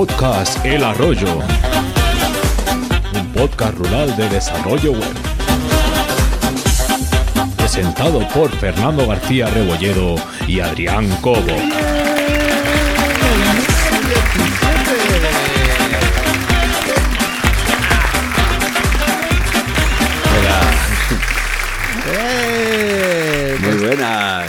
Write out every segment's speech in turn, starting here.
Podcast El Arroyo. Un podcast rural de desarrollo web. Presentado por Fernando García Rebolledo y Adrián Cobo. ¡Eh! Muy buenas.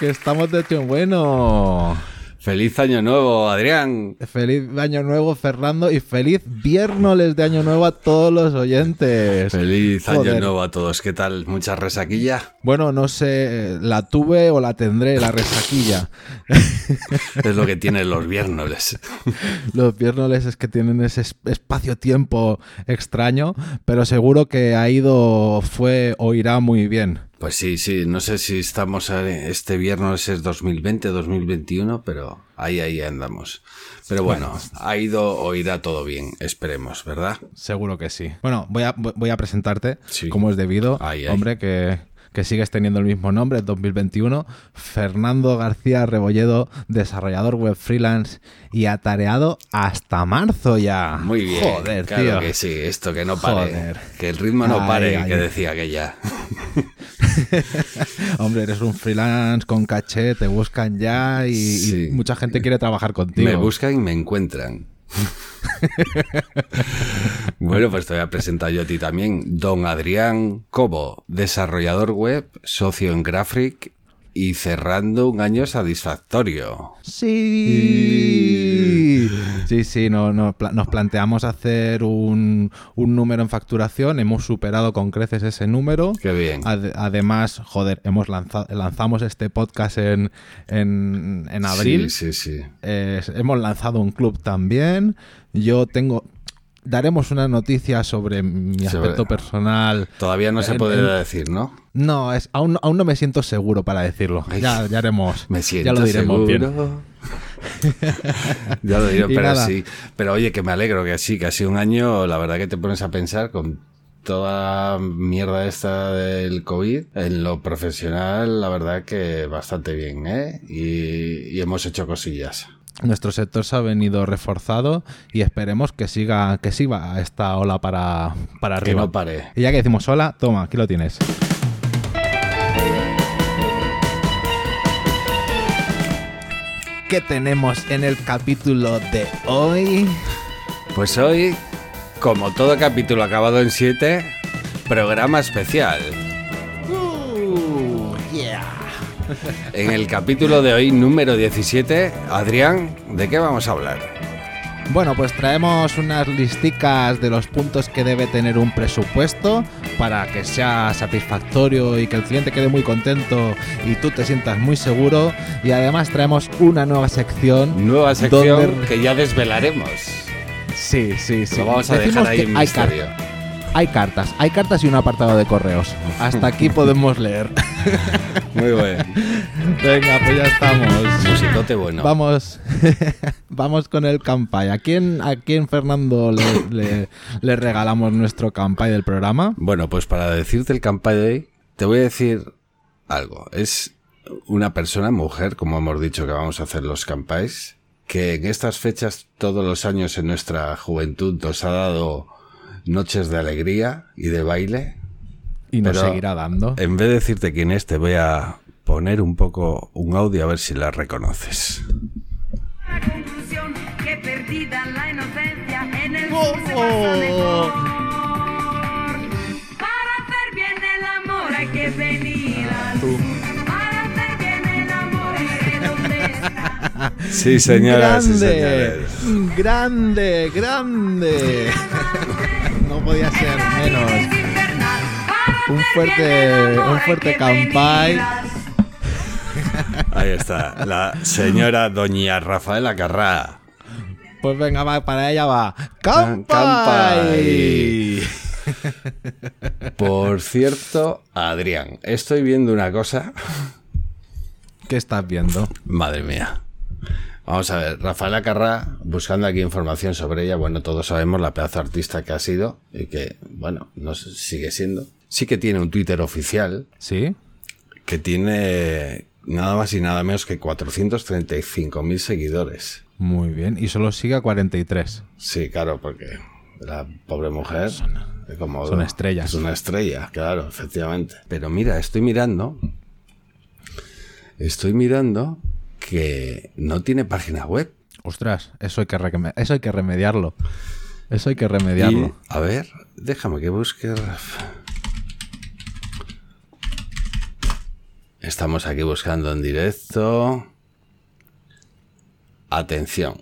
Que estamos de hecho bueno. Feliz año nuevo, Adrián. Feliz año nuevo, Fernando, y feliz viernes de año nuevo a todos los oyentes. Feliz año nuevo a todos. ¿Qué tal? ¿Mucha resaquilla? Bueno, no sé, la tuve o la tendré, la resaquilla. Es lo que tienen los viernes. Los viernes es que tienen ese es- espacio-tiempo extraño, pero seguro que ha ido, fue o irá muy bien. Pues sí, sí. No sé si estamos este viernes es 2020, 2021, pero ahí, ahí andamos. Pero bueno, ha ido o irá todo bien. Esperemos, ¿verdad? Seguro que sí. Bueno, voy a, voy a presentarte Sí. como es debido. Hombre, que, que sigues teniendo el mismo nombre, 2021. Fernando García Rebolledo, desarrollador web freelance y atareado hasta marzo ya. Muy bien. Joder, claro tío. que sí. Esto que no pare. Joder. Que el ritmo no pare, ay. que decía aquella. Hombre, eres un freelance con caché, te buscan ya y, mucha gente quiere trabajar contigo. Me buscan y me encuentran. bueno, pues te voy a presentar yo a ti también. Don Adrián Cobo, desarrollador web, socio en Graphic y cerrando un año satisfactorio. Sí. Sí, sí, no, no, pla- nos planteamos hacer un, un número en facturación, hemos superado con creces ese número. Qué bien. Ade- además, joder, hemos lanzado, lanzamos este podcast en, en, en abril. Sí, sí, sí. Eh, hemos lanzado un club también. Yo tengo... Daremos una noticia sobre mi Sobre- aspecto personal. Todavía no se puede en- decir, ¿no? No, es, aún, no- aún no me siento seguro para decirlo. Ya, ya haremos. Me siento ya lo diremos bien. seguro. ya lo diré, pero nada. sí. Pero oye, que me alegro que sí, que ha sido un año, la verdad que te pones a pensar con toda mierda esta del COVID, en lo profesional, la verdad que bastante bien, ¿eh? Y, y hemos hecho cosillas. Nuestro sector se ha venido reforzado y esperemos que siga, que siga esta ola para, para Que arriba. no pare. Y ya que decimos hola, toma, aquí lo tienes. ¿Qué tenemos en el capítulo de hoy? Pues hoy, como todo capítulo acabado en 7, programa especial. Uh, yeah. En el capítulo de hoy, número 17, Adrián, ¿de qué vamos a hablar? Bueno, pues traemos unas listicas de los puntos que debe tener un presupuesto para que sea satisfactorio y que el cliente quede muy contento y tú te sientas muy seguro. Y además traemos una nueva sección. Nueva sección donde- que ya desvelaremos. Sí, sí, sí. Lo vamos a Decimos dejar ahí en misterio. Hay cartas, hay cartas y un apartado de correos. Hasta aquí podemos leer. Muy bueno. Venga, pues ya estamos. Musicote bueno. Vamos, vamos con el campaign. ¿A quién, a quién Fernando, le, le- le regalamos nuestro campaign del programa? Bueno, pues para decirte el campaña de hoy, te voy a decir algo. Es una persona, mujer, como hemos dicho que vamos a hacer los campais, que en estas fechas, todos los años en nuestra juventud, nos ha dado noches de alegría y de baile. Y nos Pero- seguirá dando. En vez de decirte quién es, te voy a poner un poco un audio a ver si la reconoces. La conclusión que perdida la inocencia en el Oh, oh. mejor. Para hacer bien el amor hay que venir al sur. Para hacer bien el amor hay que donde está. Sí, señoras y grande, señores. grande, grande. Podía ser menos. Un fuerte- un fuerte campay. Ahí está, la señora doña Rafaela Carrá. Pues venga, va, para ella va. ¡Campay! Por cierto, Adrián, estoy viendo una cosa. ¿Qué estás viendo? Madre mía. Vamos a ver, Rafaela Carrá, buscando aquí información sobre ella, bueno, todos sabemos la pedazo artista que ha sido y que, bueno, no sigue siendo. Sí que tiene un Twitter oficial ¿Sí? que tiene nada más y nada menos que 435.000 seguidores. Muy bien. Y solo sigue a 43. Sí, claro, porque la pobre mujer es como son estrellas. Es una estrella, claro, efectivamente. Pero mira, estoy mirando. Estoy mirando que no tiene página web. Ostras, eso hay que, eso hay que remediarlo. Eso hay que remediarlo. Y, a ver, déjame que busque. Estamos aquí buscando en directo. Atención.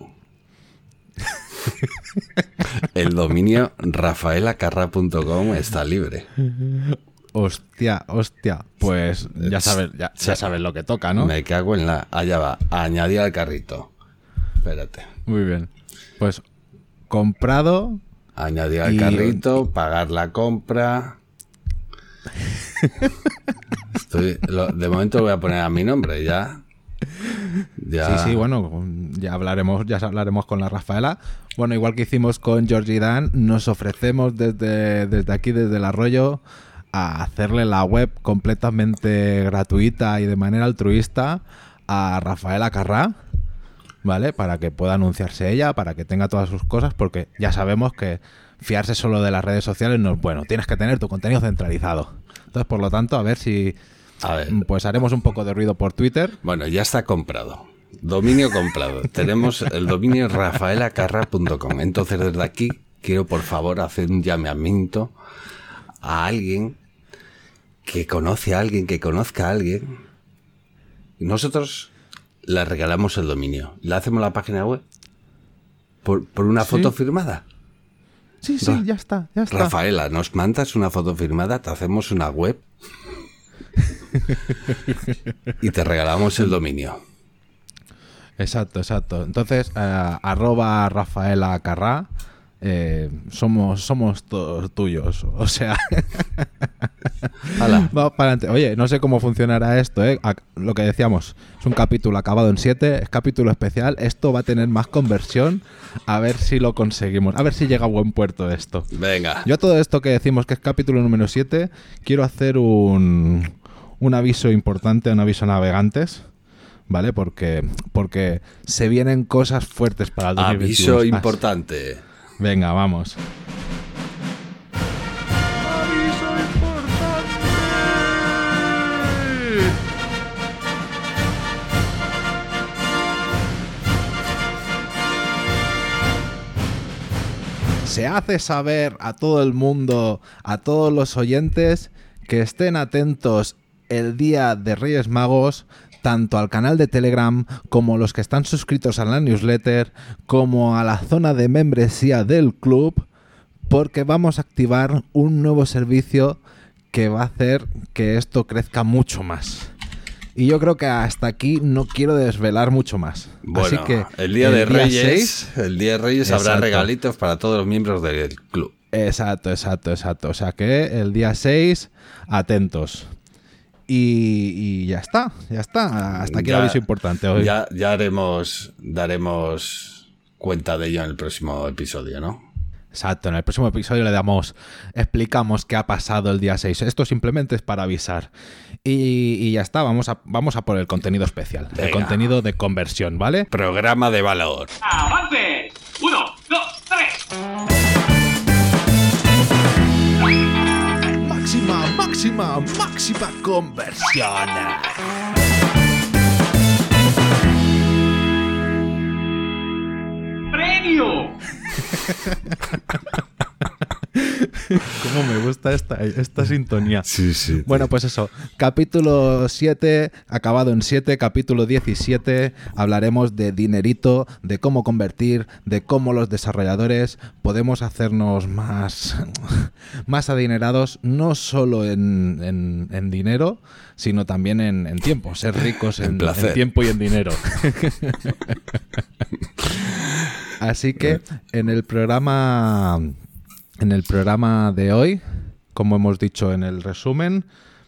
El dominio rafaelacarra.com está libre. Hostia, hostia. Pues ya sabes, ya, ya sabes lo que toca, ¿no? Me cago en la. Allá va. Añadir al carrito. Espérate. Muy bien. Pues comprado. Añadir al Y- carrito, pagar la compra. Estoy, lo- de momento lo voy a poner a mi nombre, ya. Ya. Sí, sí, bueno, ya hablaremos, ya hablaremos con la Rafaela. Bueno, igual que hicimos con Georgie Dan, nos ofrecemos desde, desde aquí, desde el arroyo, a hacerle la web completamente gratuita y de manera altruista a Rafaela Carrá, ¿vale? Para que pueda anunciarse ella, para que tenga todas sus cosas, porque ya sabemos que fiarse solo de las redes sociales no es bueno. Tienes que tener tu contenido centralizado. Entonces, por lo tanto, a ver si A ver. pues haremos un poco de ruido por Twitter Bueno, ya está comprado. Dominio comprado. Tenemos el dominio rafaelacarra.com. Entonces, desde aquí, quiero por favor hacer un llamamiento a alguien que conoce a alguien, que conozca a alguien. Nosotros le regalamos el dominio. Le hacemos la página web por, por una Sí. foto firmada. Sí, sí, Ra- ya está, ya está. Rafaela, nos mandas una foto firmada, te hacemos una web y te regalamos el dominio. Exacto, exacto. Entonces, eh, arroba Rafaela Carrá, eh, somos, somos todos tuyos. O sea, vamos para adelante. Oye, no sé cómo funcionará esto, ¿eh? Lo que decíamos, es un capítulo acabado en 7, es capítulo especial. Esto va a tener más conversión. A ver si lo conseguimos. A ver si llega a buen puerto esto. Venga. Yo a todo esto que decimos que es capítulo número 7, quiero hacer un, un aviso importante, un aviso a navegantes, ¿vale? Porque, porque se vienen cosas fuertes para el 2021. Aviso importante. Venga, vamos. Se hace saber a todo el mundo, a todos los oyentes, que estén atentos el día de Reyes Magos, tanto al canal de Telegram como los que están suscritos a la newsletter, como a la zona de membresía del club, porque vamos a activar un nuevo servicio que va a hacer que esto crezca mucho más. Y yo creo que hasta aquí no quiero desvelar mucho más. Bueno, Así que el día de Reyes, 6, el día de Reyes habrá regalitos para todos los miembros del club. Exacto, exacto, exacto. O sea que el día 6, atentos. Y, y ya está, ya está. Hasta aquí el Ya- aviso importante hoy. Ya, ya haremos, daremos cuenta de ello en el próximo episodio, ¿no? Exacto, en el próximo episodio le damos, explicamos qué ha pasado el día 6. Esto simplemente es para avisar. Y, y ya está, vamos a, vamos a por el contenido especial, el contenido de conversión, ¿vale? Programa de valor. ¡Avance! Máxima, máxima, máxima conversión. Me gusta esta, esta sintonía. Sí, sí. Bueno, pues eso, capítulo 7, acabado en 7, capítulo 17, hablaremos de dinerito, de cómo convertir, de cómo los desarrolladores podemos hacernos más, más adinerados, no solo en, en- en dinero, sino también en, en tiempo, ser ricos en, tiempo y en dinero. Así que en el programa en el programa de hoy, como hemos dicho en el resumen,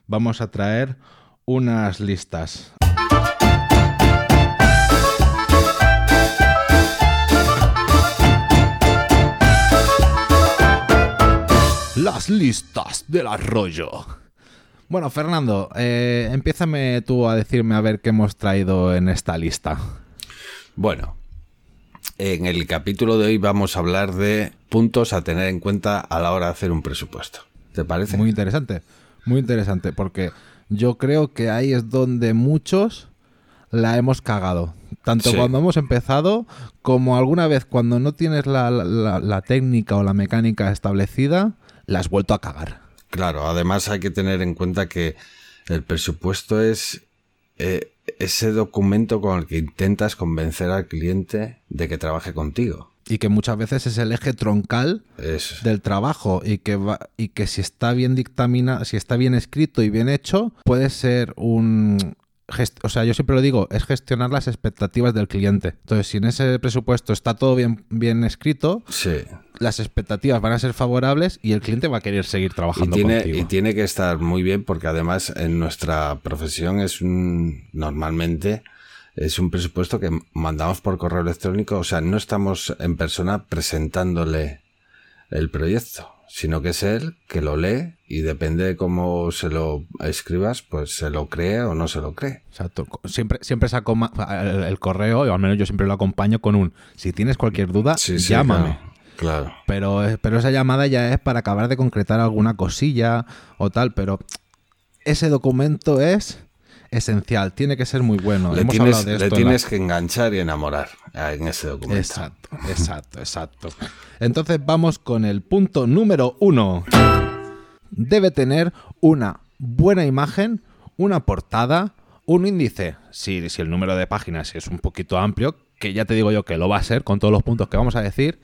vamos a traer unas listas. Las listas del arroyo. Bueno, Fernando, eh, empiézame tú a decirme a ver qué hemos traído en esta lista. Bueno, En el capítulo de hoy vamos a hablar de puntos a tener en cuenta a la hora de hacer un presupuesto. ¿Te parece? Muy interesante, muy interesante, porque yo creo que ahí es donde muchos la hemos cagado. Tanto Sí. cuando hemos empezado como alguna vez cuando no tienes la, la- la técnica o la mecánica establecida, la has vuelto a cagar. Claro, además hay que tener en cuenta que el presupuesto es eh, ese documento con el que intentas convencer al cliente de que trabaje contigo. Y que muchas veces es el eje troncal del trabajo y que va, y que si está bien dictamina, si está bien escrito y bien hecho, puede ser un o sea, yo siempre lo digo, es gestionar las expectativas del cliente. Entonces, si en ese presupuesto está todo bien, bien escrito, sí. las expectativas van a ser favorables y el cliente va a querer seguir Y trabajando tiene, contigo. y tiene que estar muy bien porque además en nuestra profesión es un, normalmente es un presupuesto que mandamos por correo electrónico, o sea, no estamos en persona presentándole el proyecto, sino que es él que lo lee y depende de cómo se lo escribas, pues se lo cree o no se lo cree. Exacto. Siempre, siempre saco el, el correo, o al menos yo siempre lo acompaño con un si tienes cualquier duda, Sí, sí, llámame. Claro. claro. Pero, pero esa llamada ya es para acabar de concretar alguna cosilla o tal, pero ese documento es esencial, tiene que ser muy bueno. Le Hemos de esto tienes que enganchar y enamorar ah, en ese documento. Exacto, exacto, exacto. Entonces vamos con el punto número uno. Debe tener una buena imagen, una portada, un índice. Si, si el número de páginas es un poquito amplio, que ya te digo yo que lo va a ser con todos los puntos que vamos a decir,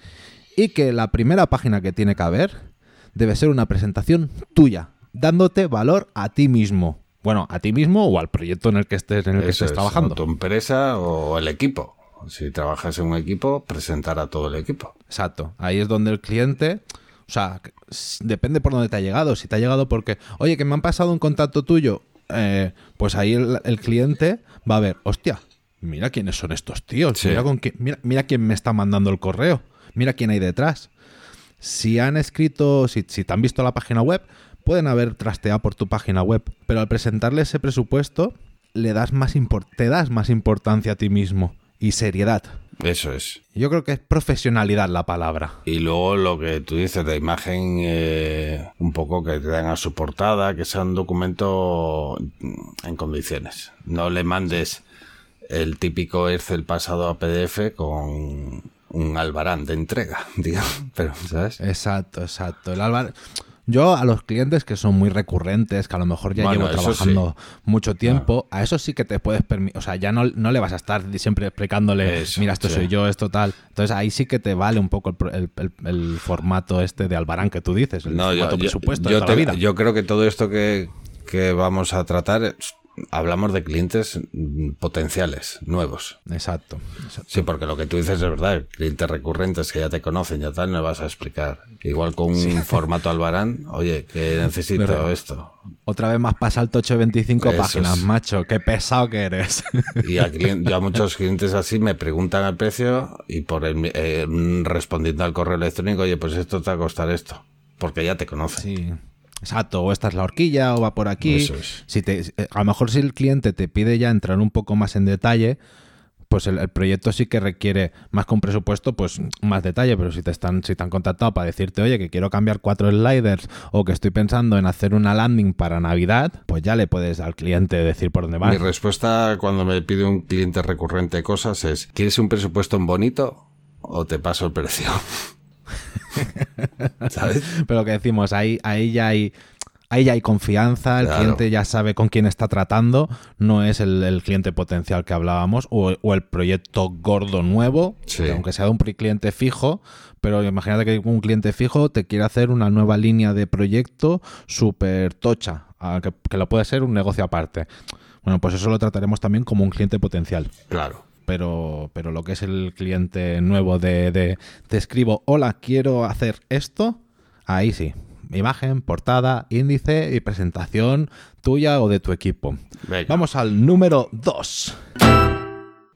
y que la primera página que tiene que haber debe ser una presentación tuya, dándote valor a ti mismo. Bueno, a ti mismo o al proyecto en el que estés, en el que estés es, trabajando. o tu empresa o el equipo. Si trabajas en un equipo, presentar a todo el equipo. Exacto. Ahí es donde el cliente, o sea, depende por dónde te ha llegado. Si te ha llegado porque, oye, que me han pasado un contacto tuyo, eh, pues ahí el, el cliente va a ver, hostia, mira quiénes son estos tíos, Sí. mira, con quién, mira, mira quién me está mandando el correo, mira quién hay detrás. Si han escrito, si, si te han visto la página web, pueden haber trasteado por tu página web, pero al presentarle ese presupuesto, le das más te das más importancia a ti mismo y seriedad. Eso es. Yo creo que es profesionalidad la palabra. Y luego lo que tú dices de imagen, eh, un poco que te den a su portada, que sea un documento en condiciones. No le mandes el típico Excel pasado a PDF con un albarán de entrega, digamos. Pero, ¿sabes? Exacto, exacto. El Álvaro- Yo a los clientes que son muy recurrentes, que a lo mejor ya Bueno, llevo trabajando mucho tiempo, a eso sí que te puedes permitir, o sea, ya no, no le vas a estar siempre explicándole, Eso, mira, esto sí. soy yo, esto tal. Entonces ahí sí que te vale un poco el, formato este de Albarán que tú dices, el No, formato yo- presupuesto yo de toda la te- vida. yo creo que todo esto que, que vamos a tratar, hablamos de clientes potenciales, nuevos. Exacto. exacto. Sí, porque lo que tú dices es verdad, clientes recurrentes que ya te conocen, ya tal, no vas a explicar. Igual con un formato albarán, oye, que necesito Verdad. esto. Otra vez más pasa alto 8 25 Eso páginas, es. macho, qué pesado que eres. Y a, yo a muchos clientes así me preguntan el precio y por el, eh, respondiendo al correo electrónico, oye, pues esto te va a costar esto. Porque ya te conocen. Sí. Exacto, o esta es la horquilla o va por aquí. Eso es. Si te, a lo mejor si el cliente te pide ya entrar un poco más en detalle, pues el, el proyecto sí que requiere más que un presupuesto, pues más detalle, pero si te están, si te han contactado para decirte, oye, que quiero cambiar cuatro sliders o que estoy pensando en hacer una landing para Navidad, pues ya le puedes al cliente decir por dónde va. Mi respuesta cuando me pide un cliente recurrente cosas es, ¿quieres un presupuesto en bonito o te paso el precio? ¿Sabes? Pero lo que decimos, ahí, ahí ya hay. Ahí ya hay confianza, el Claro. cliente ya sabe con quién está tratando, no es el, el cliente potencial que hablábamos o, o el proyecto gordo nuevo, Sí. aunque sea de un cliente fijo, pero imagínate que un cliente fijo te quiere hacer una nueva línea de proyecto súper tocha, que, que lo puede ser un negocio aparte. Bueno, pues eso lo trataremos también como un cliente potencial Claro. Pero, pero lo que es el cliente nuevo de, de te escribo, hola, quiero hacer esto, ahí sí. Imagen, portada, índice y presentación tuya o de tu equipo. Venga. Vamos al número 2.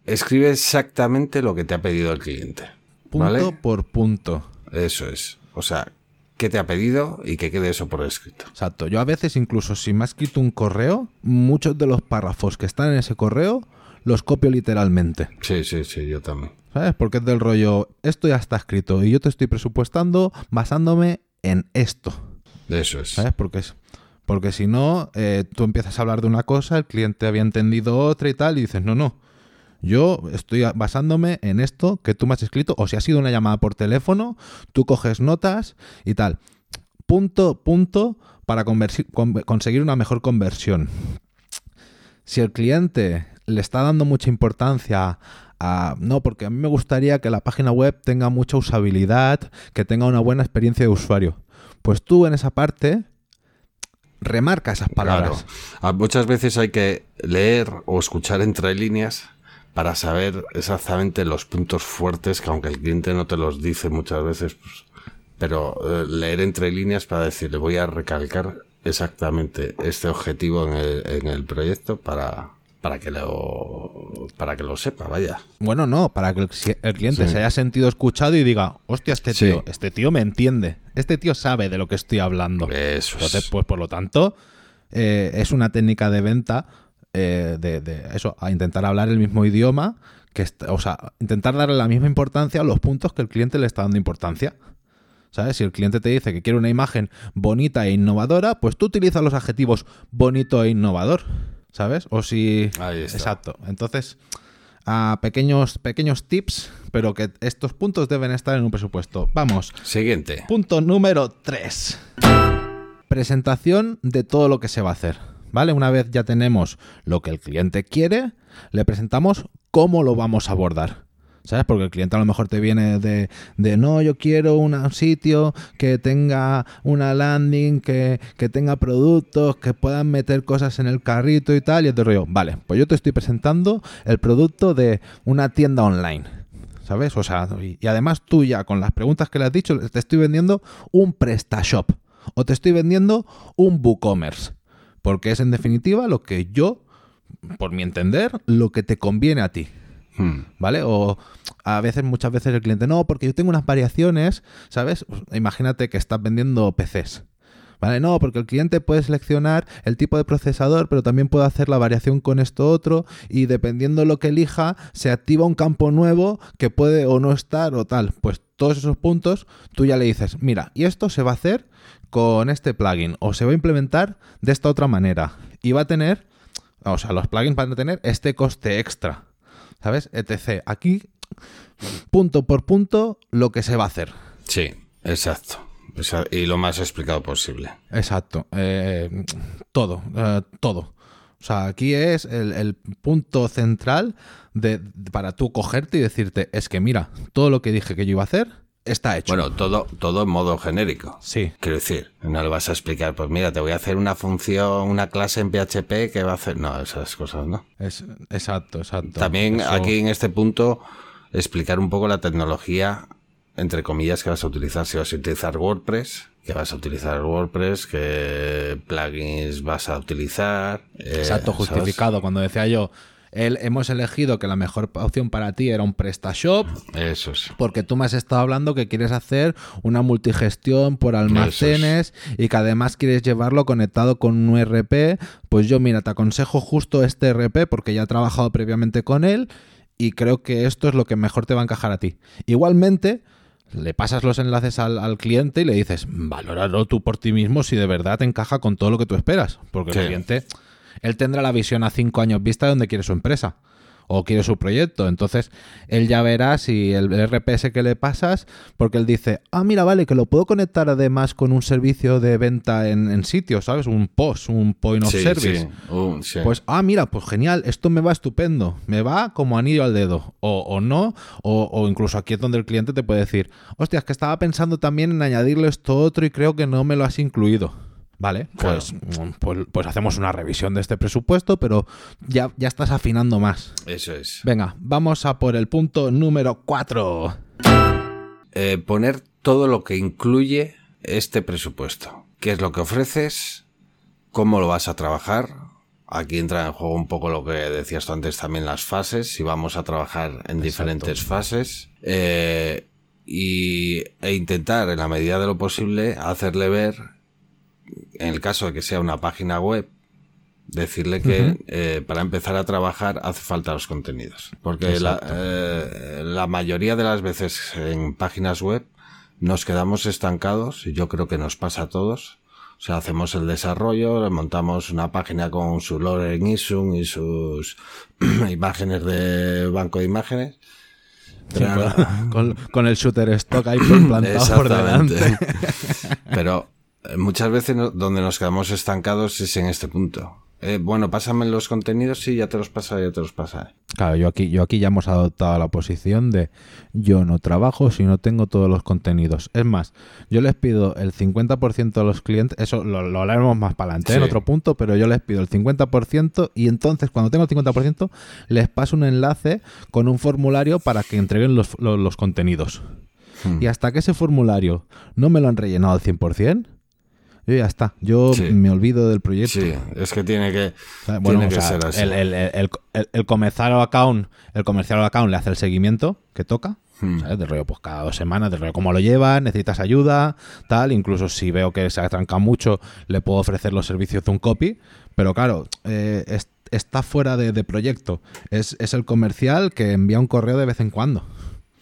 Escribe exactamente lo que te ha pedido el cliente. Punto ¿Vale? por punto. Eso es. O sea, ¿qué te ha pedido y que quede eso por escrito? Exacto. Yo a veces incluso si me ha escrito un correo, muchos de los párrafos que están en ese correo los copio literalmente. Sí, sí, sí, yo también. ¿Sabes? Porque es del rollo, esto ya está escrito y yo te estoy presupuestando basándome en esto. Eso es. ¿Sabes? Porque es. Porque si no, eh, tú empiezas a hablar de una cosa, el cliente había entendido otra y tal, y dices, no, no. Yo estoy basándome en esto que tú me has escrito, o si ha sido una llamada por teléfono, tú coges notas y tal. Punto, punto, para conseguir una mejor conversión. Si el cliente le está dando mucha importancia a... No, porque a mí me gustaría que la página web tenga mucha usabilidad, que tenga una buena experiencia de usuario. Pues tú en esa parte remarca esas palabras. Claro. A- Muchas veces hay que leer o escuchar entre líneas para saber exactamente los puntos fuertes que aunque el cliente no te los dice muchas veces, pues, pero eh, leer entre líneas para decirle voy a recalcar exactamente este objetivo en el, en el proyecto para, para que lo para que lo sepa, vaya. Bueno, no, para que el, cliente Sí. se haya sentido escuchado y diga, hostia, este Sí. tío, este tío me entiende, este tío sabe de lo que estoy hablando. Eso Entonces, es. pues por lo tanto, eh, es una técnica de venta eh, de, de eso, a intentar hablar el mismo idioma, que o sea, intentar darle la misma importancia a los puntos que el cliente le está dando importancia. ¿Sabes? Si el cliente te dice que quiere una imagen bonita e innovadora, pues tú utilizas los adjetivos bonito e innovador. ¿Sabes? O si. Ahí está. Exacto. Entonces, a pequeños, pequeños tips, pero que estos puntos deben estar en un presupuesto. Vamos. Siguiente. Punto número 3. Presentación de todo lo que se va a hacer. ¿Vale? Una vez ya tenemos lo que el cliente quiere, le presentamos cómo lo vamos a abordar. ¿Sabes? Porque el cliente a lo mejor te viene de, de no, yo quiero un sitio que tenga una landing, que, que tenga productos, que puedan meter cosas en el carrito y tal. Y es de rollo, vale, pues yo te estoy presentando el producto de una tienda online. ¿Sabes? O sea, y, y además tú ya con las preguntas que le has dicho, te estoy vendiendo un PrestaShop o te estoy vendiendo un WooCommerce. Porque es en definitiva lo que yo, por mi entender, lo que te conviene a ti. Hmm. ¿Vale? O a veces, muchas veces el cliente, no, porque yo tengo unas variaciones, ¿sabes? Imagínate que estás vendiendo PCs. ¿Vale? No, porque el cliente puede seleccionar el tipo de procesador, pero también puede hacer la variación con esto otro y dependiendo lo que elija, se activa un campo nuevo que puede o no estar o tal. Pues todos esos puntos tú ya le dices, mira, y esto se va a hacer con este plugin o se va a implementar de esta otra manera y va a tener, o sea, los plugins van a tener este coste extra. ¿Sabes? Etc. Aquí, punto por punto, lo que se va a hacer. Sí, exacto. Y lo más explicado posible. Exacto. Eh, todo, eh, todo. O sea, aquí es el, el punto central de- para tú cogerte y decirte, es que mira, todo lo que dije que yo iba a hacer está hecho. Bueno, todo, todo en modo genérico. sí, Quiero decir, no le vas a explicar, pues mira, te voy a hacer una función, una clase en PHP que va a hacer. No, esas cosas, ¿no? es, exacto, exacto. También Eso- aquí en este punto explicar un poco la tecnología, entre comillas, que vas a utilizar. Si vas a utilizar WordPress, que vas a utilizar WordPress, qué plugins vas a utilizar. eh, Exacto, ¿sabes? justificado. Cuando decía yo, el- hemos elegido que la mejor opción para ti era un PrestaShop, Eso es. porque tú me has estado hablando que quieres hacer una multigestión por almacenes y que además quieres llevarlo conectado con un ERP, pues yo mira, te aconsejo justo este ERP porque ya he trabajado previamente con él y creo que esto es lo que mejor te va a encajar a ti. Igualmente, le pasas los enlaces al, al cliente y le dices, valóralo tú por ti mismo si de verdad te encaja con todo lo que tú esperas, porque Sí. el cliente, él tendrá la visión a cinco años vista de donde quiere su empresa o quiere su proyecto. Entonces, él ya verá si el RPS que le pasas, porque él dice, ah, mira, vale, que lo puedo conectar además con un servicio de venta en, en sitio, ¿sabes? Un POS, un Point of Sí, Service. sí, un- sí. Pues, ah, mira, pues genial, esto me va estupendo, me va como anillo al dedo, o, o no, o, o incluso aquí es donde el cliente te puede decir, hostias, que estaba pensando también en añadirle esto otro y creo que no me lo has incluido. Vale, pues, mm, pues, pues hacemos una revisión de este presupuesto, pero ya, ya estás afinando más. Eso es. Venga, vamos a por el punto número 4. Eh, poner todo lo que incluye este presupuesto. ¿Qué es lo que ofreces? ¿Cómo lo vas a trabajar? Aquí entra en juego un poco lo que decías tú antes también las fases, si vamos a trabajar en diferentes fases. Eh, y, e intentar, en la medida de lo posible, hacerle ver, en el caso de que sea una página web, decirle que eh, para empezar a trabajar hace falta los contenidos. Porque la, eh, la mayoría de las veces en páginas web nos quedamos estancados y yo creo que nos pasa a todos. O sea, hacemos el desarrollo, montamos una página con su lore en Isum y sus imágenes de banco de imágenes. Ahora- con, con el shooter stock ahí plantado por delante. Pero muchas veces no- donde nos quedamos estancados es en este punto. Eh, bueno, pásame los contenidos, sí, ya te los pasaré, ya te los pasaré. Claro, yo aquí, yo aquí ya hemos adoptado la posición de yo no trabajo si no tengo todos los contenidos. Es más, yo les pido el 50% a los clientes, eso lo, lo hablaremos más para adelante en Sí. otro punto, pero yo les pido el 50% y entonces cuando tengo el 50% les paso un enlace con un formulario para que entreguen los, los- los contenidos. Hmm. Y hasta que ese formulario no me lo han rellenado al 100%, yo ya está, yo Sí. me olvido del proyecto. Sí, es que tiene que, sea, Bueno, tiene o que sea, ser así. el, el, el, comercial account, el comercial account le hace el seguimiento que toca, Hmm. ¿sabes? De rollo, pues cada dos semanas, de rollo, cómo lo lleva, necesitas ayuda, tal. Incluso si veo que se atranca mucho, le puedo ofrecer los servicios de un copy. Pero claro, eh, es- está fuera de, de proyecto. Es, es el comercial que envía un correo de vez en cuando.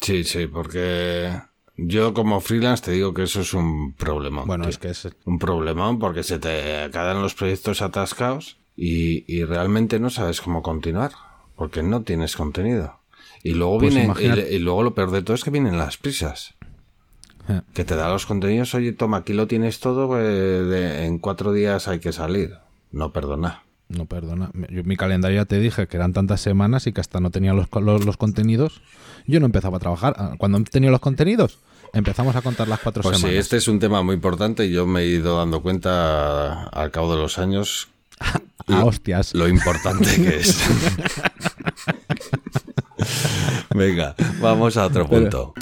Sí, sí, porque yo como freelance te digo que eso es un problema. Bueno, tío. es que es. un problemón porque se te quedan los proyectos atascados y, y realmente no sabes cómo continuar porque no tienes contenido. Y luego Pues viene, y, imagínate- y luego lo peor de todo es que vienen las prisas. Eh. Que te da los contenidos, oye, toma, aquí lo tienes todo, eh, de- en cuatro días hay que salir. No, perdona. No, perdona. Yo, mi calendario ya te dije que eran tantas semanas y que hasta no tenía los, los contenidos. Yo no empezaba a trabajar. Ah, Cuando he tenido los contenidos, empezamos a contar las cuatro Pues sí, semanas. este es un tema muy importante y yo me he ido dando cuenta al cabo de los años A hostias. lo importante que es. Venga, vamos a otro punto.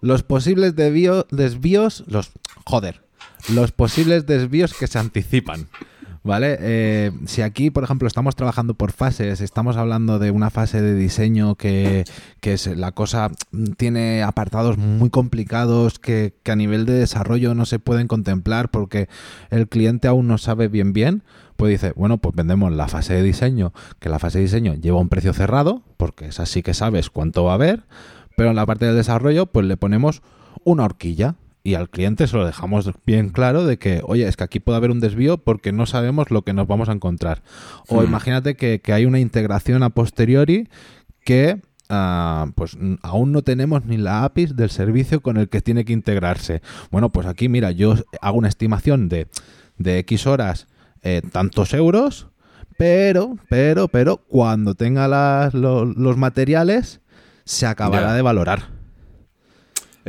Los posibles desvío- desvíos, los joder, los posibles desvíos que se anticipan. ¿Vale? Eh, si aquí, por ejemplo, estamos trabajando por fases, estamos hablando de una fase de diseño que, que es, la cosa mm, tiene apartados muy complicados que, que a nivel de desarrollo no se pueden contemplar porque el cliente aún no sabe bien bien, pues dice, bueno, pues vendemos la fase de diseño, que la fase de diseño lleva un precio cerrado, porque es así que sabes cuánto va a haber, pero en la parte del desarrollo, pues le ponemos una horquilla. Y al cliente se lo dejamos bien claro de que, oye, es que aquí puede haber un desvío porque no sabemos lo que nos vamos a encontrar. O imagínate que, que hay una integración a posteriori que ah, pues aún no tenemos ni la API del servicio con el que tiene que integrarse. Bueno, pues aquí, mira, yo hago una estimación de, de X horas, eh, tantos euros, pero, pero, pero, cuando tenga las- los materiales, se acabará de valorar.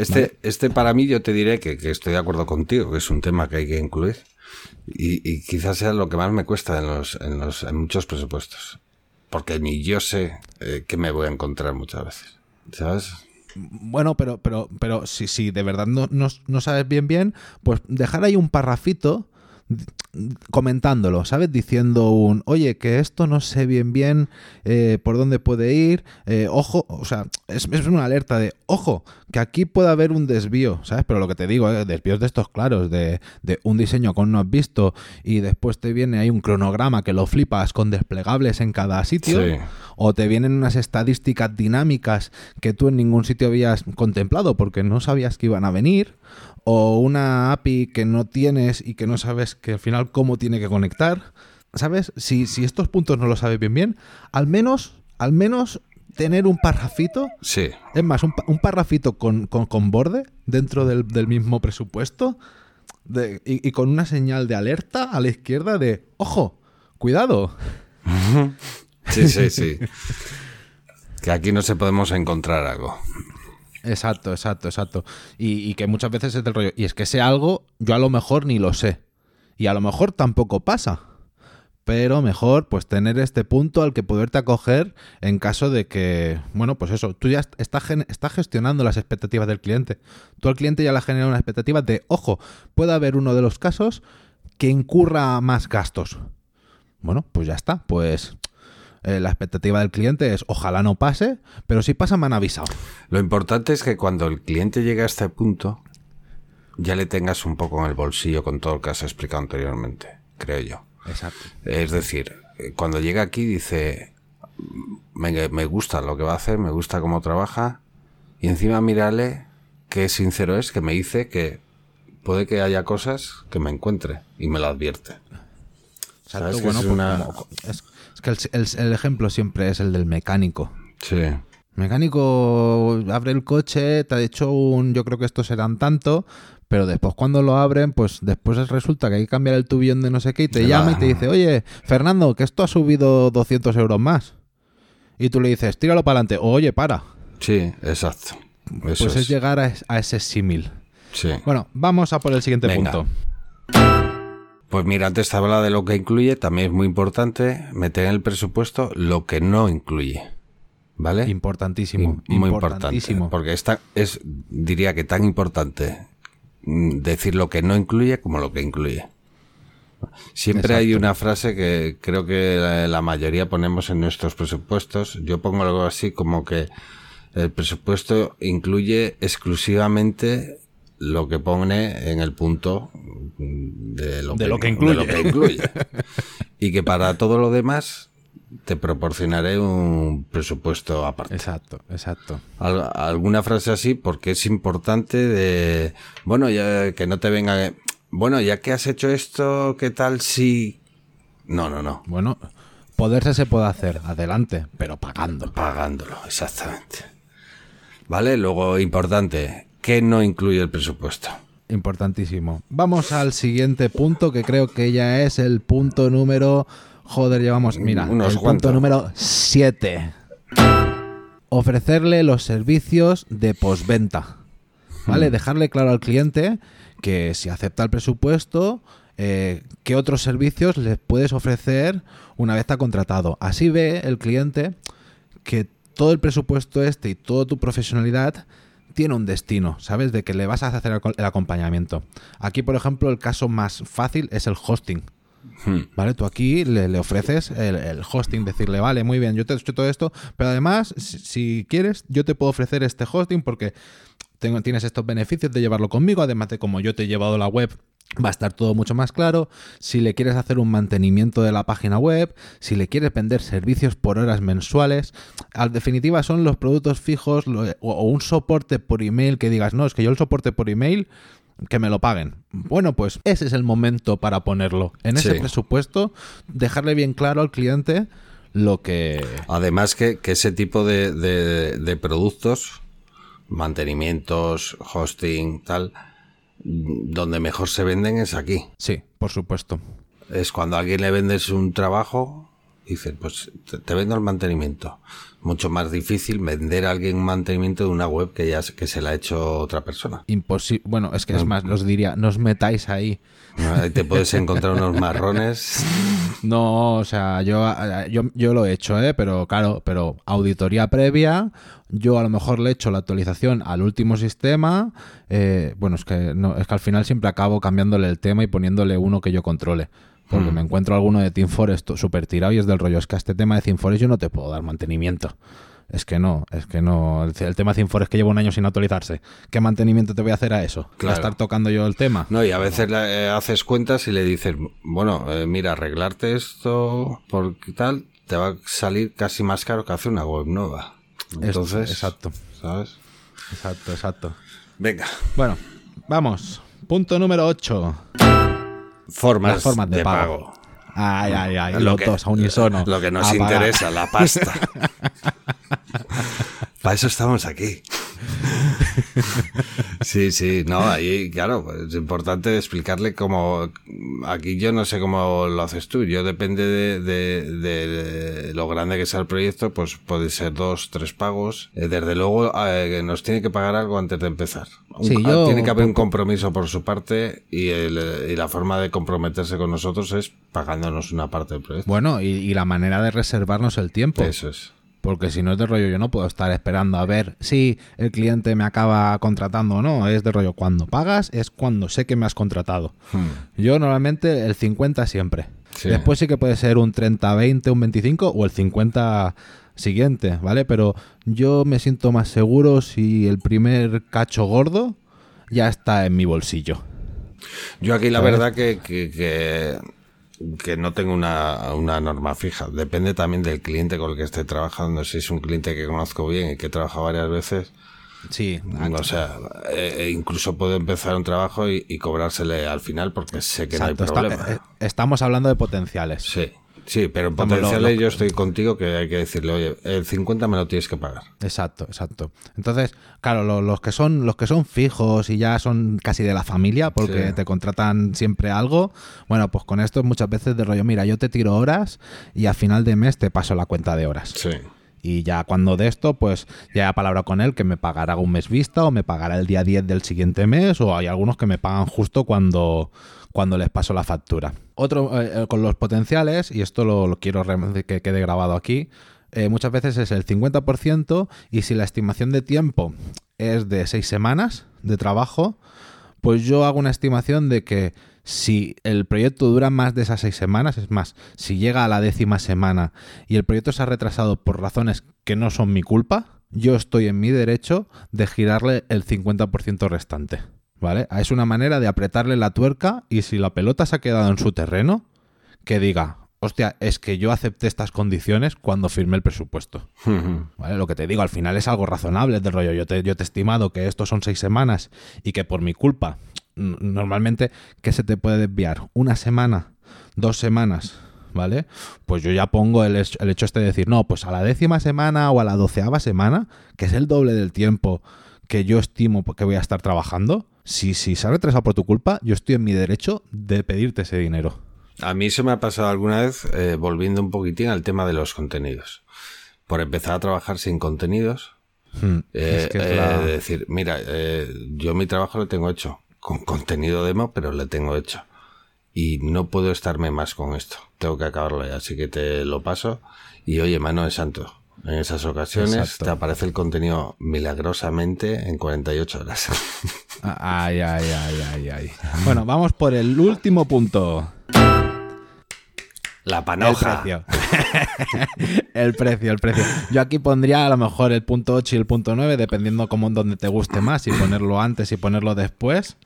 Este, este para mí yo te diré que, que estoy de acuerdo contigo, que es un tema que hay que incluir. Y, y quizás sea lo que más me cuesta en, los, en, los, en muchos presupuestos. Porque ni yo sé eh, qué me voy a encontrar muchas veces. ¿Sabes? Bueno, pero, pero, pero si, si de verdad no, no, no sabes bien bien, pues dejar ahí un parrafito comentándolo, ¿sabes? Diciendo un, oye, que esto no sé bien bien eh, por dónde puede ir, eh, ojo, o sea, es, es una alerta de, ojo, que aquí puede haber un desvío, ¿sabes? Pero lo que te digo, eh, desvíos de estos claros, de, de un diseño con no has visto y después te viene ahí un cronograma que lo flipas con desplegables en cada sitio Sí. o te vienen unas estadísticas dinámicas que tú en ningún sitio habías contemplado porque no sabías que iban a venir, o una API que no tienes y que no sabes que al final cómo tiene que conectar. ¿Sabes? Si, si estos puntos no lo sabes bien bien, al menos, al menos tener un parrafito, Sí. es más, un, un parrafito con, con, con borde dentro del, del mismo presupuesto de- y, y con una señal de alerta a la izquierda de, ojo, cuidado. Sí, sí, sí. que aquí no se podemos encontrar algo. Exacto, exacto, exacto. Y, y que muchas veces es del rollo. Y es que sé algo, yo a lo mejor ni lo sé. Y a lo mejor tampoco pasa. Pero mejor, pues tener este punto al que poderte acoger en caso de que, bueno, pues eso, tú ya est- estás, gestionando las expectativas del cliente. Tú al cliente ya le has generado una expectativa de, ojo, puede haber uno de los casos que incurra más gastos. Bueno, pues ya está. Pues eh, la expectativa del cliente es, ojalá no pase, pero si pasa me han avisado. Lo importante es que cuando el cliente llegue a este punto, ya le tengas un poco en el bolsillo con todo lo que has explicado anteriormente, creo yo. Exacto. Es decir, cuando llega aquí dice, me, me gusta lo que va a hacer, me gusta cómo trabaja, y encima mírale qué sincero es, que me dice que puede que haya cosas que me encuentre y me lo advierte. Exacto, ¿Sabes que bueno, es pues una- es, es que el, el- el ejemplo siempre es el del mecánico. Sí, Mecánico abre el coche, te ha dicho un, yo creo que estos serán tanto, pero después cuando lo abren, pues después resulta que hay que cambiar el tubillón de no sé qué y te llama la- y te dice, oye, Fernando, que esto ha subido 200 euros más. Y tú le dices, tíralo para adelante, oye, para. sí, exacto. Eso pues es, es. llegar a, es- a ese símil. Sí. Bueno, vamos a por el siguiente Venga. punto. Pues mira, antes te hablaba de lo que incluye, también es muy importante meter en el presupuesto lo que no incluye. ¿Vale? Importantísimo. Muy importante. importantísimo. Porque esta es, diría que tan importante decir lo que no incluye como lo que incluye. Siempre hay una frase que creo que la, mayoría ponemos en nuestros presupuestos. Yo pongo algo así como que el presupuesto incluye exclusivamente lo que pone en el punto mm, de lo, De que, lo que incluye. de lo que incluye. y que para todo lo demás te proporcionaré un presupuesto aparte. Exacto, exacto. Al- alguna frase así porque es importante de bueno ya que no te venga bueno ya que has hecho esto qué tal si no no no Bueno, poderse se puede hacer, adelante, pero pagando. pagándolo exactamente vale luego importante que no incluye el presupuesto Importantísimo. Vamos al siguiente punto que creo que ya es el punto número... Joder, llevamos... Mira, Unos el punto número 7. Ofrecerle los servicios de posventa. ¿Vale? Hmm. Dejarle claro al cliente que si acepta el presupuesto, eh, qué otros servicios le puedes ofrecer una vez está contratado. Así ve el cliente que todo el presupuesto este y toda tu profesionalidad tiene un destino, ¿sabes? De que le vas a hacer el acompañamiento. Aquí, por ejemplo, el caso más fácil es el hosting. Hmm. ¿Vale? Tú aquí le, ofreces el, hosting, decirle, vale, muy bien, yo te he hecho todo esto, pero además, si, quieres, yo te puedo ofrecer este hosting porque tienes estos beneficios de llevarlo conmigo, además de como yo te he llevado la web, va a estar todo mucho más claro. Si le quieres hacer un mantenimiento de la página web, si le quieres vender servicios por horas mensuales, al definitiva son los productos fijos o un soporte por email que digas, no, es que yo el soporte por email que me lo paguen. Bueno, pues ese es el momento para ponerlo. En ese Sí. presupuesto, dejarle bien claro al cliente lo que... además que, que ese tipo de, de- de productos mantenimientos hosting tal donde mejor se venden es aquí Sí, por supuesto. es cuando a alguien le vendes un trabajo, dices, pues te, te vendo el mantenimiento. Mucho más difícil vender a alguien un mantenimiento de una web que ya se- que se la ha hecho otra persona. Imposible. Bueno, es que es más, os diría, no os metáis ahí. ¿no? Ahí te puedes encontrar unos marrones. No, o sea, yo, yo, yo lo he hecho, ¿eh? Pero claro, pero auditoría previa, yo a lo mejor le he hecho la actualización al último sistema, eh, bueno, es que, no, es que al final siempre acabo cambiándole el tema y poniéndole uno que yo controle. Porque me encuentro alguno de Team Forest súper tirado y es del rollo, es que a este tema de Team Forest yo no te puedo dar mantenimiento. Es que no, es que no. El, el tema de Team Forest que lleva un año sin actualizarse. ¿Qué mantenimiento te voy a hacer a eso? ¿A Claro. estar tocando yo el tema? No, y a veces le, eh, haces cuentas y le dices, bueno, eh, mira, arreglarte esto por tal, te va a salir casi más caro que hacer una web nueva. Es- Entonces, exacto. ¿sabes? Exacto, exacto. Venga, Bueno, vamos. Punto número 8. Formas, Las formas de, de pago. pago. Ay, ay, ay. Lo Los que- dos a unisono. Lo que nos A pagar. interesa, la pasta. Para eso estamos aquí. Sí, sí, no, ahí, claro, pues, es importante explicarle cómo. Aquí yo no sé cómo lo haces tú. Yo depende de, de- de lo grande que sea el proyecto, pues puede ser dos, tres pagos. Eh, Desde luego, eh, nos tiene que pagar algo antes de empezar. Un- Sí, yo- tiene que haber un compromiso por su parte y, el- y la forma de comprometerse con nosotros es pagándonos una parte del proyecto. Bueno, y, y la manera de reservarnos el tiempo. Eso es. Porque si no es de rollo, yo no puedo estar esperando a ver si el cliente me acaba contratando o no. Es de rollo, cuando pagas es cuando sé que me has contratado. Yo normalmente el 50 siempre. Sí. Después sí que puede ser un 30-20, un 25 o el 50 siguiente, ¿vale? Pero yo me siento más seguro si el primer cacho gordo ya está en mi bolsillo. Yo aquí la ¿Sabes? verdad que, que, que que no tengo una, una norma fija. Depende también del cliente con el que esté trabajando. Si es un cliente que conozco bien y que he trabajado varias veces, Sí, o sea, eh, eh, incluso puedo empezar un trabajo y, y cobrársele al final porque sé que exacto, no hay está- problema. eh, estamos hablando de potenciales. Sí, sí, pero en lo- yo estoy contigo que hay que decirle, oye, el 50 me lo tienes que pagar. Exacto, exacto. Entonces, claro, lo- los que son los que son fijos y ya son casi de la familia porque Sí. te contratan siempre algo, bueno, pues con esto muchas veces de rollo, mira, yo te tiro horas y a final de mes te paso la cuenta de horas. Sí. Y ya cuando de esto, pues ya he palabra con él que me pagará un mes vista o me pagará el día 10 del siguiente mes o hay algunos que me pagan justo cuando, cuando les paso la factura. Otro, eh, eh, con los potenciales, y esto lo, quiero que quede grabado aquí, eh, muchas veces es el 50% y si la estimación de tiempo es de 6 semanas de trabajo, pues yo hago una estimación de que si el proyecto dura más de esas seis semanas, es más, si llega a la décima semana y el proyecto se ha retrasado por razones que no son mi culpa, yo estoy en mi derecho de girarle el 50% restante. ¿Vale? Es una manera de apretarle la tuerca y si la pelota se ha quedado en su terreno, que diga, hostia, es que yo acepté estas condiciones cuando firmé el presupuesto. ¿Vale? Lo que te digo, al final es algo razonable del rollo. Yo te, yo te he estimado que estos son seis semanas y que por mi culpa, normalmente, ¿qué se te puede desviar? Una semana, dos semanas, ¿vale? Pues yo ya pongo el, hecho- el hecho este de decir, no, pues a la décima semana o a la doceava semana, que es el doble del tiempo que yo estimo que voy a estar trabajando, si, si se ha retrasado por tu culpa, yo estoy en mi derecho de pedirte ese dinero. A mí se me ha pasado alguna vez, eh, volviendo un poquitín al tema de los contenidos. Por empezar a trabajar sin contenidos, Hmm, eh, es que es eh, decir, mira, yo mi trabajo lo tengo hecho, con contenido demo, pero lo tengo hecho. Y no puedo estarme más con esto. Tengo que acabarlo ya, así que te lo paso. Y oye, mano de santo, en esas ocasiones Exacto. te aparece el contenido milagrosamente en 48 horas. Ay, ay, ay, ay, ay. Bueno, vamos por el último punto. La El panoja. precio. el precio, el precio. Yo aquí pondría a lo mejor el punto 8 y el punto 9, dependiendo como donde te guste más, si ponerlo antes y ponerlo después.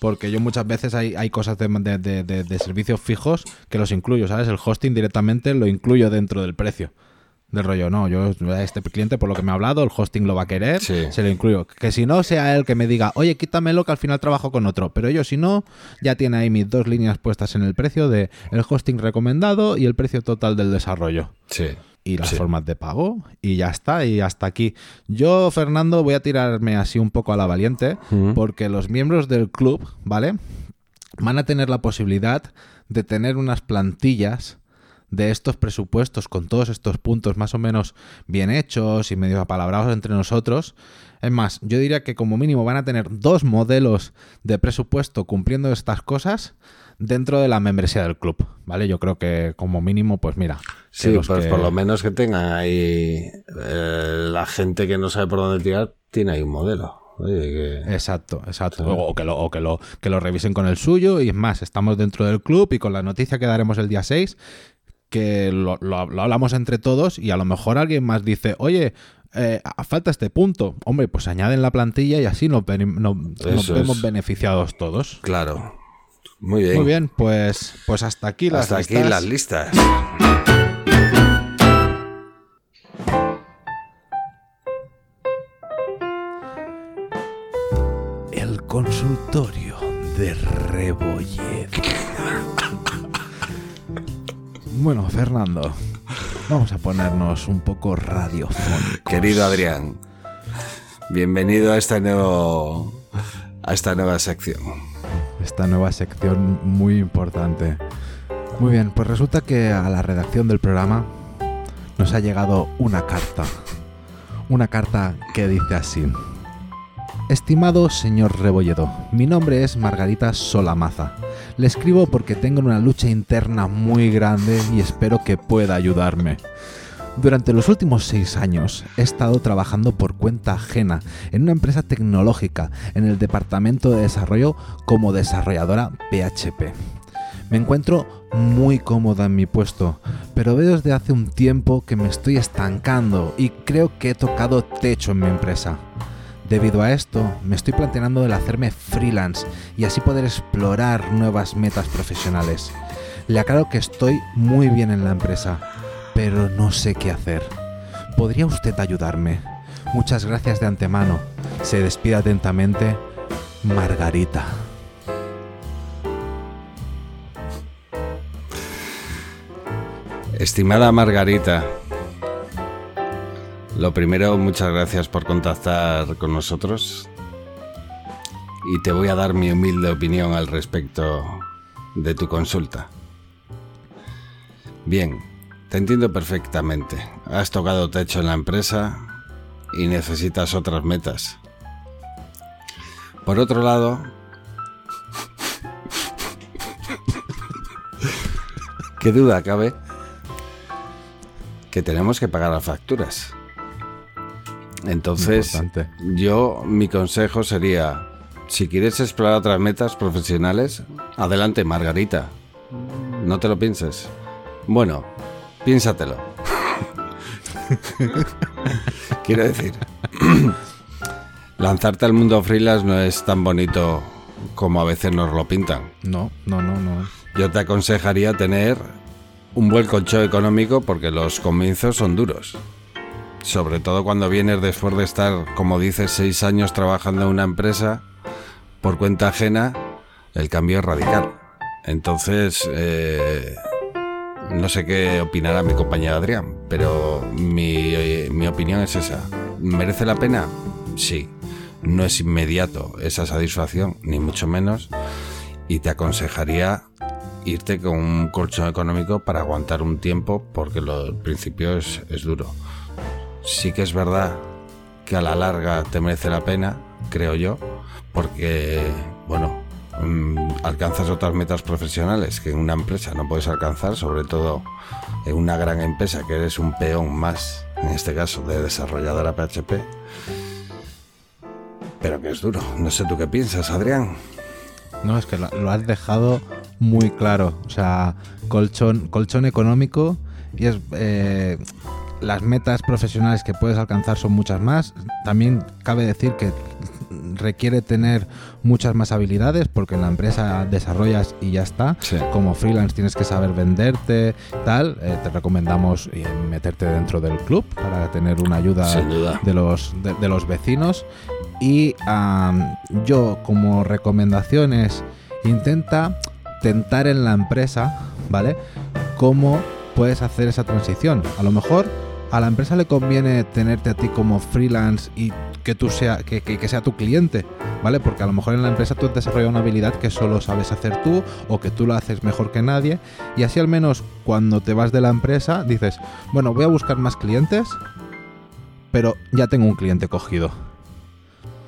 Porque yo muchas veces hay, hay cosas de- de- de- de servicios fijos que los incluyo, ¿sabes? El hosting directamente lo incluyo dentro del precio. Del rollo, no, yo a este cliente por lo que me ha hablado, el hosting lo va a querer, Sí. se lo incluyo. Que si no, sea él que me diga, oye, quítamelo que al final trabajo con otro. Pero yo, si no, ya tiene ahí mis dos líneas puestas en el precio de el hosting recomendado y el precio total del desarrollo. Sí. Y las Sí. formas de pago. Y ya está, y hasta aquí. Yo, Fernando, voy a tirarme así un poco a la valiente, porque los miembros del club, ¿vale? Van a tener la posibilidad de tener unas plantillas de estos presupuestos con todos estos puntos más o menos bien hechos y medio apalabrados entre nosotros. Es más, yo diría que como mínimo van a tener dos modelos de presupuesto cumpliendo estas cosas dentro de la membresía del club, ¿vale? Yo creo que como mínimo, pues mira. Sí, pues que- por lo menos que tengan ahí eh, la gente que no sabe por dónde tirar, tiene ahí un modelo. Oye, que- Exacto, exacto. O, o que, lo, o que, lo, que lo revisen con el suyo. Y es más, estamos dentro del club y con la noticia que daremos el día 6, que lo, lo- lo hablamos entre todos y a lo mejor alguien más dice, oye, eh, a- falta este punto. Hombre, pues añaden la plantilla y así nos, vemos es. beneficiados todos. Claro. Muy bien. Muy bien, pues, pues hasta aquí las Hasta aquí listas. las listas. El consultorio de Rebolledo. Bueno, Fernando, vamos a ponernos un poco radiofónicos. Querido Adrián, bienvenido a esta nuevo a esta nueva sección. Esta nueva sección muy importante. Muy bien, pues resulta que a la redacción del programa nos ha llegado una carta. Una carta que dice así. Estimado señor Rebolledo, mi nombre es Margarita Solamaza. Le escribo porque tengo una lucha interna muy grande y espero que pueda ayudarme. Durante los últimos seis años he estado trabajando por cuenta ajena en una empresa tecnológica en el departamento de desarrollo como desarrolladora PHP. Me encuentro muy cómoda en mi puesto, pero veo desde hace un tiempo que me estoy estancando y creo que he tocado techo en mi empresa. Debido a esto, me estoy planteando el hacerme freelance y así poder explorar nuevas metas profesionales. Le aclaro que estoy muy bien en la empresa, pero no sé qué hacer. ¿Podría usted ayudarme? Muchas gracias de antemano. Se despide atentamente Margarita. Estimada Margarita, lo primero, muchas gracias por contactar con nosotros y te voy a dar mi humilde opinión al respecto de tu consulta. Bien, te entiendo perfectamente. Has tocado techo en la empresa y necesitas otras metas. Por otro lado, ¿qué duda cabe? Que tenemos que pagar las facturas. Entonces, Importante. yo, mi consejo sería, si quieres explorar otras metas profesionales, adelante, Margarita. No te lo pienses. Bueno, piénsatelo. Quiero decir, lanzarte al mundo freelance no es tan bonito como a veces nos lo pintan. No, no, no, no. Yo te aconsejaría tener un buen colchón económico porque los comienzos son duros. Sobre todo cuando vienes después de estar, como dices, seis años trabajando en una empresa por cuenta ajena, el cambio es radical. Entonces, eh, no sé qué opinará mi compañero Adrián, pero mi, eh, mi opinión es esa. ¿Merece la pena? Sí. No es inmediato esa satisfacción, ni mucho menos. Y te aconsejaría irte con un colchón económico para aguantar un tiempo, porque lo, al principio es, es duro. Sí que es verdad que a la larga te merece la pena, creo yo, porque, bueno, mm, alcanzas otras metas profesionales que en una empresa no puedes alcanzar, sobre todo en una gran empresa que eres un peón más, en este caso de desarrolladora PHP. Pero que es duro. No sé tú qué piensas, Adrián. No, es que lo, has dejado muy claro. O sea, colchón, colchón económico y es eh, las metas profesionales que puedes alcanzar son muchas más. También cabe decir que requiere tener muchas más habilidades porque en la empresa desarrollas y ya está. Sí. Como freelance tienes que saber venderte, tal. Eh, te recomendamos eh, meterte dentro del club para tener una ayuda de los, de, de los vecinos. Y yo como recomendaciones intenta tentar en la empresa, ¿vale? Cómo puedes hacer esa transición. A lo mejor a la empresa le conviene tenerte a ti como freelance y que tú sea que, que- que sea tu cliente, ¿vale? Porque a lo mejor en la empresa tú has desarrollado una habilidad que solo sabes hacer tú o que tú lo haces mejor que nadie y así al menos cuando te vas de la empresa dices, bueno, voy a buscar más clientes, pero ya tengo un cliente cogido.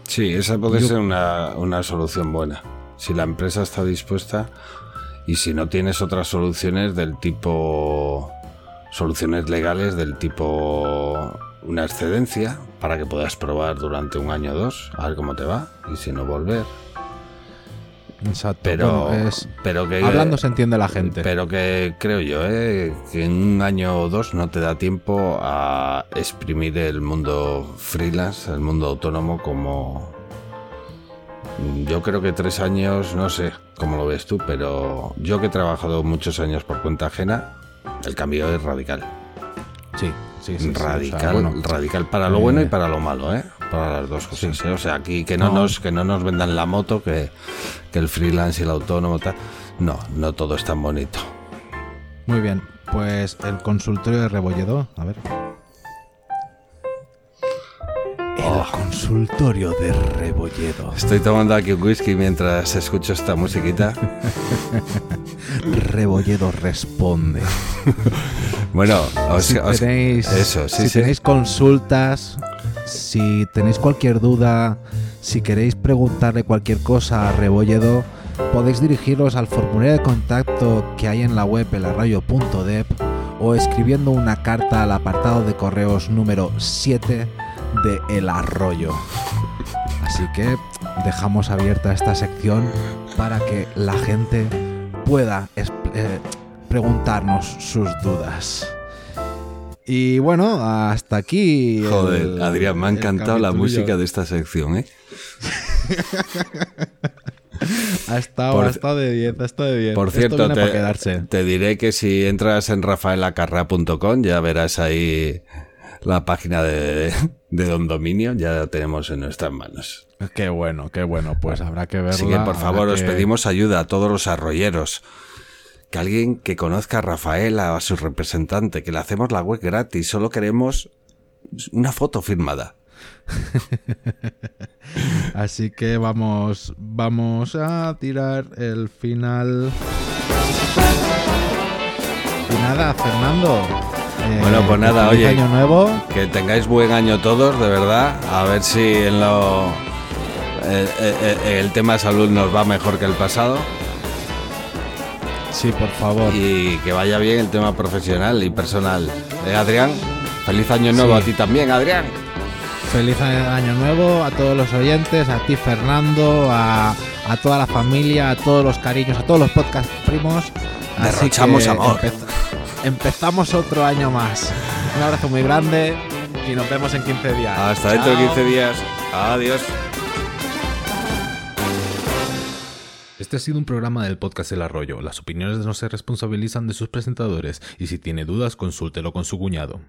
Sí, esa puede Yo- ser una, una solución buena. Si la empresa está dispuesta y si no tienes otras soluciones del tipo. Soluciones legales del tipo. una excedencia para que puedas probar durante un año o dos, a ver cómo te va y si no volver. Exacto. Pero, Bueno, es- pero que. hablando se entiende la gente. Pero que creo yo, ¿eh? que en un año o dos no te da tiempo a exprimir el mundo freelance, el mundo autónomo como... Yo creo que tres años, no sé cómo lo ves tú, pero yo que he trabajado muchos años por cuenta ajena, el cambio es radical. sí, sí, sí, sí, o sea, radical, bueno, radical para lo eh, bueno y para lo malo, ¿eh? Para las dos cosas. ¿eh? O sea, aquí que no, No. nos que no nos vendan la moto, que, que el freelance y el autónomo tal. No, no todo es tan bonito. Muy bien, pues el consultorio de Rebolledo, a ver. Consultorio de Rebolledo. Estoy tomando aquí un whisky mientras escucho esta musiquita. Rebolledo responde. Bueno, os, si os- tenéis, eso, sí, si sí. tenéis consultas, si tenéis cualquier duda, si queréis preguntarle cualquier cosa a Rebolledo, podéis dirigiros al formulario de contacto que hay en la web elarrayo.dep o escribiendo una carta al apartado de correos número 7 de El Arroyo. Así que dejamos abierta esta sección para que la gente pueda eh, preguntarnos sus dudas. Y bueno, hasta aquí. Joder, el- Adrián, me ha encantado la música de esta sección, ¿eh? Ha estado, Por- ha estado de 10, ha estado de 10. Por cierto, te, quedarse. te diré que si entras en rafaelacarra.com ya verás ahí la página de, de Don Dominio, ya la tenemos en nuestras manos. Qué bueno, qué bueno. Pues habrá que verla. Así que por favor os que- pedimos ayuda a todos los arroyeros. Que alguien que conozca a Rafaela o a su representante, que le hacemos la web gratis, solo queremos una foto firmada. Así que vamos, vamos a tirar el final. Y nada, Fernando. Eh, Bueno, pues nada, oye. año nuevo. Que tengáis buen año todos, de verdad. A ver si en lo eh, eh, el tema de salud nos va mejor que el pasado Sí, por favor. y que vaya bien el tema profesional y personal. ¿Eh, Adrián? Feliz año nuevo Sí. a ti también, Adrián. Feliz año nuevo a todos los oyentes, a ti Fernando, a, a toda la familia, a todos los cariños, a todos los podcast primos. Así Derrochamos que amor. Empezamos otro año más. Un abrazo muy grande y nos vemos en 15 días. Hasta dentro de Chao. 15 días. Adiós. Este ha sido un programa del podcast El Arroyo. Las opiniones no se responsabilizan de sus presentadores y si tiene dudas consúltelo con su cuñado.